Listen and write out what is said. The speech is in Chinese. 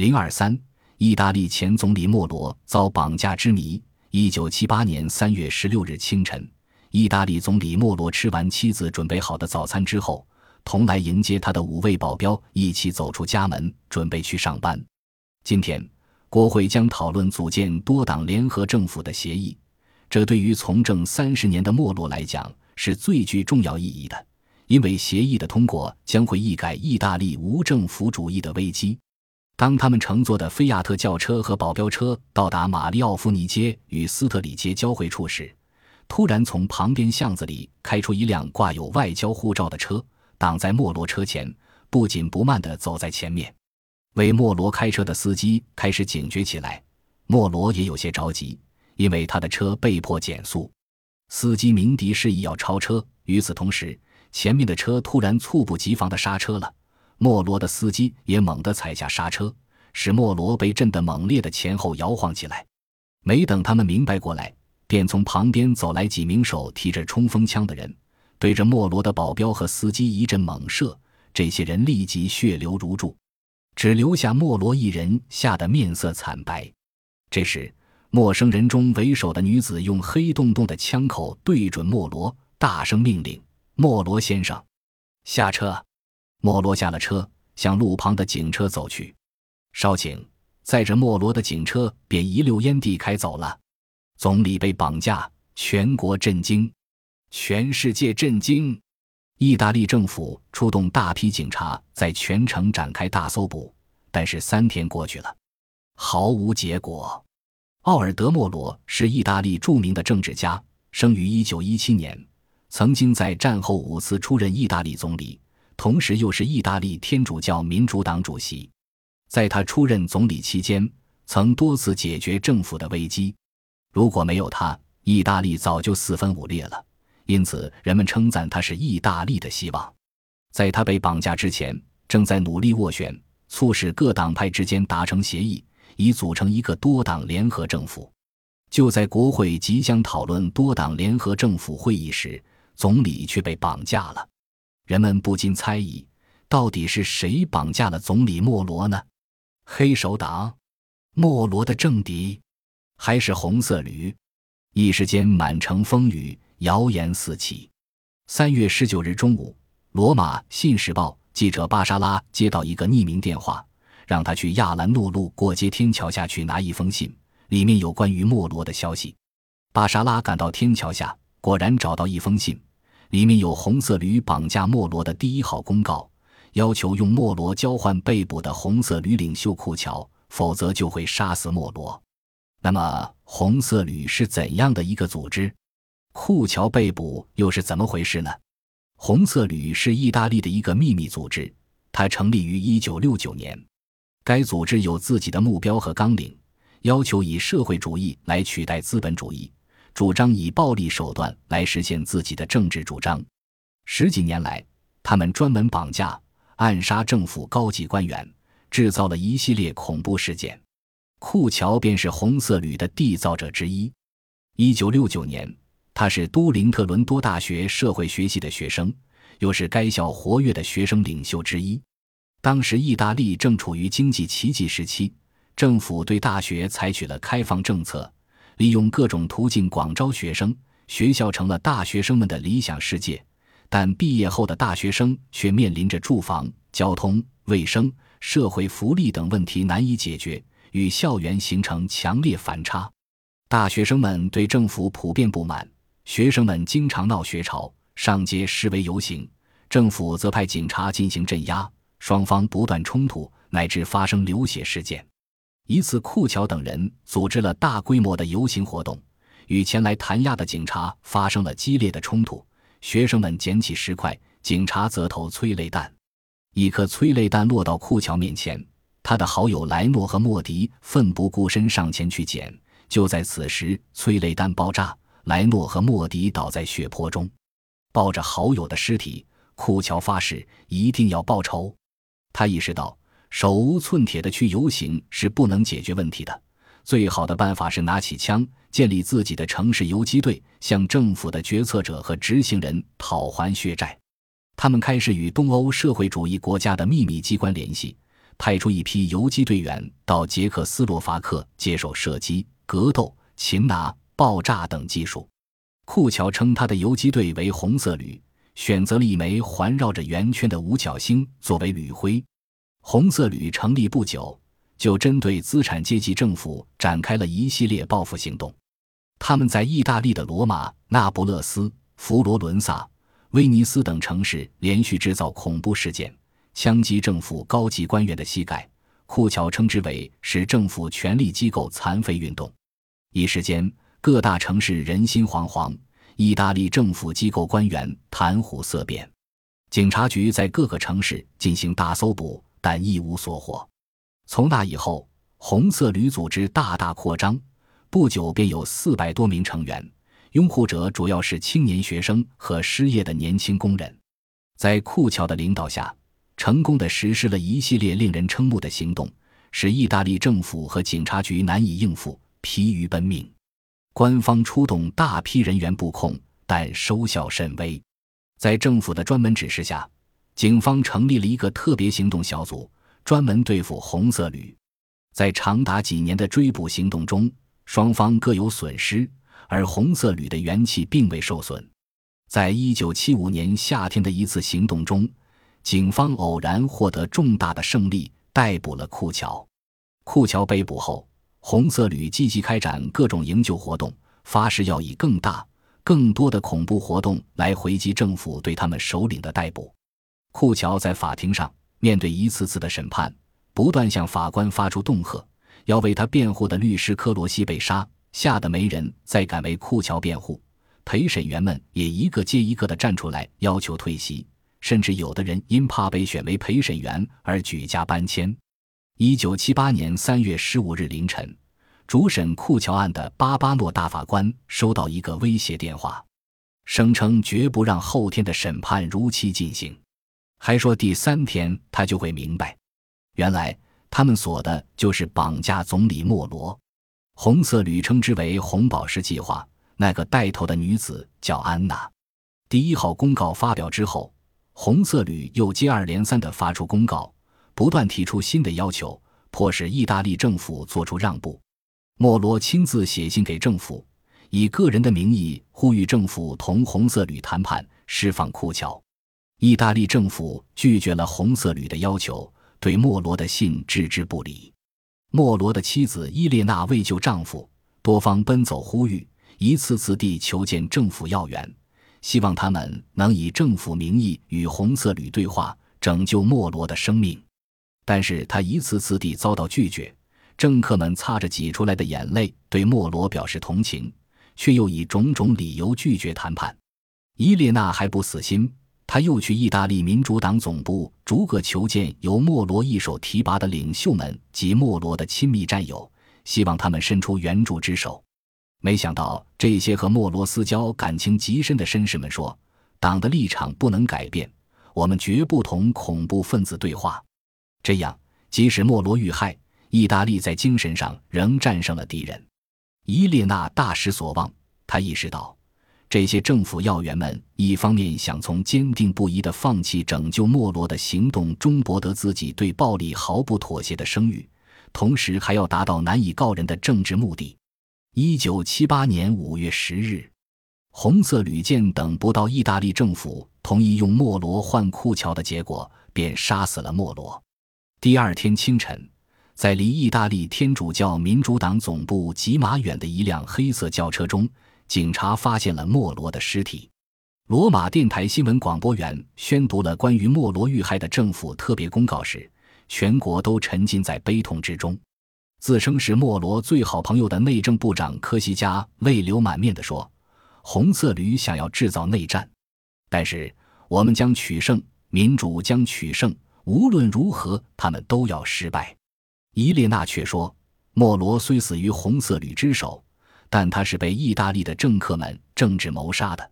零二三，意大利前总理莫罗遭绑架之谜。一九七八年三月十六日清晨，意大利总理莫罗吃完妻子准备好的早餐之后，同来迎接他的五位保镖一起走出家门，准备去上班。今天，国会将讨论组建多党联合政府的协议。这对于从政三十年的莫罗来讲是最具重要意义的，因为协议的通过将会一改意大利无政府主义的危机。当他们乘坐的菲亚特轿车和保镖车到达玛丽奥夫尼街与斯特里街交汇处时，突然从旁边巷子里开出一辆挂有外交护照的车，挡在莫罗车前，不紧不慢地走在前面。为莫罗开车的司机开始警觉起来，莫罗也有些着急，因为他的车被迫减速。司机鸣笛示意要超车，与此同时，前面的车突然猝不及防地刹车了。莫罗的司机也猛地踩下刹车，使莫罗被震得猛烈的前后摇晃起来。没等他们明白过来，便从旁边走来几名手提着冲锋枪的人，对着莫罗的保镖和司机一阵猛射。这些人立即血流如注，只留下莫罗一人吓得面色惨白。这时，陌生人中为首的女子用黑洞洞的枪口对准莫罗，大声命令：“莫罗先生，下车！”莫罗下了车，向路旁的警车走去。稍顷，载着莫罗的警车便一溜烟地开走了。总理被绑架，全国震惊，全世界震惊。意大利政府出动大批警察，在全城展开大搜捕。但是三天过去了，毫无结果。奥尔德·莫罗是意大利著名的政治家，生于1917年，曾经在战后五次出任意大利总理。同时，又是意大利天主教民主党主席。在他出任总理期间，曾多次解决政府的危机。如果没有他，意大利早就四分五裂了。因此，人们称赞他是意大利的希望。在他被绑架之前，正在努力斡旋，促使各党派之间达成协议，以组成一个多党联合政府。就在国会即将讨论多党联合政府会议时，总理却被绑架了。人们不禁猜疑，到底是谁绑架了总理莫罗呢？黑手党，莫罗的政敌，还是红色旅？一时间满城风雨，谣言四起。三月十九日中午，罗马《信使报》记者巴沙拉接到一个匿名电话，让他去亚兰诺路过街天桥下去拿一封信，里面有关于莫罗的消息。巴沙拉赶到天桥下，果然找到一封信。里面有红色旅绑架莫罗的第一号公告，要求用莫罗交换被捕的红色旅领袖库乔，否则就会杀死莫罗。那么，红色旅是怎样的一个组织？库乔被捕又是怎么回事呢？红色旅是意大利的一个秘密组织，它成立于1969年。该组织有自己的目标和纲领，要求以社会主义来取代资本主义。主张以暴力手段来实现自己的政治主张。十几年来，他们专门绑架、暗杀政府高级官员，制造了一系列恐怖事件。库乔便是红色旅的缔造者之一。一九六九年，他是都灵特伦多大学社会学系的学生，又是该校活跃的学生领袖之一。当时，意大利正处于经济奇迹时期，政府对大学采取了开放政策。利用各种途径广招学生，学校成了大学生们的理想世界。但毕业后的大学生却面临着住房、交通、卫生、社会福利等问题难以解决，与校园形成强烈反差。大学生们对政府普遍不满，学生们经常闹学潮，上街示威游行，政府则派警察进行镇压，双方不断冲突，乃至发生流血事件。一次，库乔等人组织了大规模的游行活动，与前来弹压的警察发生了激烈的冲突。学生们捡起石块，警察则投催泪弹。一颗催泪弹落到库乔面前，他的好友莱诺和莫迪奋不顾身上前去捡。就在此时，催泪弹爆炸，莱诺和莫迪倒在血泊中。抱着好友的尸体，库乔发誓一定要报仇。他意识到。手无寸铁的去游行是不能解决问题的，最好的办法是拿起枪，建立自己的城市游击队，向政府的决策者和执行人讨还血债。他们开始与东欧社会主义国家的秘密机关联系，派出一批游击队员到捷克斯洛伐克接受射击、格斗、擒拿、爆炸等技术。库乔称他的游击队为红色旅，选择了一枚环绕着圆圈的五角星作为旅徽。红色旅成立不久，就针对资产阶级政府展开了一系列报复行动。他们在意大利的罗马、那不勒斯、佛罗伦萨、威尼斯等城市连续制造恐怖事件，枪击政府高级官员的膝盖。库乔称之为使政府权力机构残废运动。一时间。各大城市人心惶惶，意大利政府机构官员谈虎色变，警察局在各个城市进行大搜捕，但一无所获。从那以后，红色旅组织大大扩张，不久便有四百多名成员，拥护者主要是青年学生和失业的年轻工人。在库乔的领导下，成功的实施了一系列令人瞠目的行动，使意大利政府和警察局难以应付，疲于奔命。官方出动大批人员布控，但收效甚微。在政府的专门指示下，警方成立了一个特别行动小组，专门对付红色旅。在长达几年的追捕行动中，双方各有损失，而红色旅的元气并未受损。在一九七五年夏天的一次行动中，警方偶然获得重大的胜利，逮捕了库乔。库乔被捕后。红色旅积极开展各种营救活动，发誓要以更大、更多的恐怖活动来回击政府对他们首领的逮捕。库乔在法庭上面对一次次的审判，不断向法官发出恫吓，要为他辩护的律师科罗西被杀，吓得没人再敢为库乔辩护。陪审员们也一个接一个的站出来要求退席，甚至有的人因怕被选为陪审员而举家搬迁。一九七八年三月十五日凌晨，主审库乔案的巴巴诺大法官收到一个威胁电话，声称绝不让后天的审判如期进行，还说第三天他就会明白。原来他们锁的就是绑架总理莫罗。红色旅称之为“红宝石计划”。那个带头的女子叫安娜。第一号公告发表之后，红色旅又接二连三地发出公告。不断提出新的要求，迫使意大利政府做出让步。莫罗亲自写信给政府，以个人的名义呼吁政府同红色旅谈判，释放库乔。意大利政府拒绝了红色旅的要求，对莫罗的信置之不理。莫罗的妻子伊列娜为救丈夫，多方奔走呼吁，一次次地求见政府要员，希望他们能以政府名义与红色旅对话，拯救莫罗的生命。但是他一次次地遭到拒绝，政客们擦着挤出来的眼泪对莫罗表示同情，却又以种种理由拒绝谈判。伊列娜还不死心，他又去意大利民主党总部逐个求见由莫罗一手提拔的领袖们及莫罗的亲密战友，希望他们伸出援助之手。没想到这些和莫罗私交感情极深的绅士们说：“党的立场不能改变，我们绝不同恐怖分子对话。”这样，即使莫罗遇害，意大利在精神上仍战胜了敌人。伊列娜大失所望，她意识到，这些政府要员们一方面想从坚定不移的放弃拯救莫罗的行动中博得自己对暴力毫不妥协的声誉，同时还要达到难以告人的政治目的。一九七八年五月十日，红色旅舰等不到意大利政府同意用莫罗换库乔的结果，便杀死了莫罗。第二天清晨，在离意大利天主教民主党总部几码远的一辆黑色轿车中，警察发现了莫罗的尸体。罗马电台新闻广播员宣读了关于莫罗遇害的政府特别公告时，全国都沉浸在悲痛之中。自称是莫罗最好朋友的内政部长科西嘉泪流满面地说：“红色旅想要制造内战，但是我们将取胜，民主将取胜。”无论如何，他们都要失败。伊列娜却说：“莫罗虽死于红色旅之手，但他是被意大利的政客们政治谋杀的。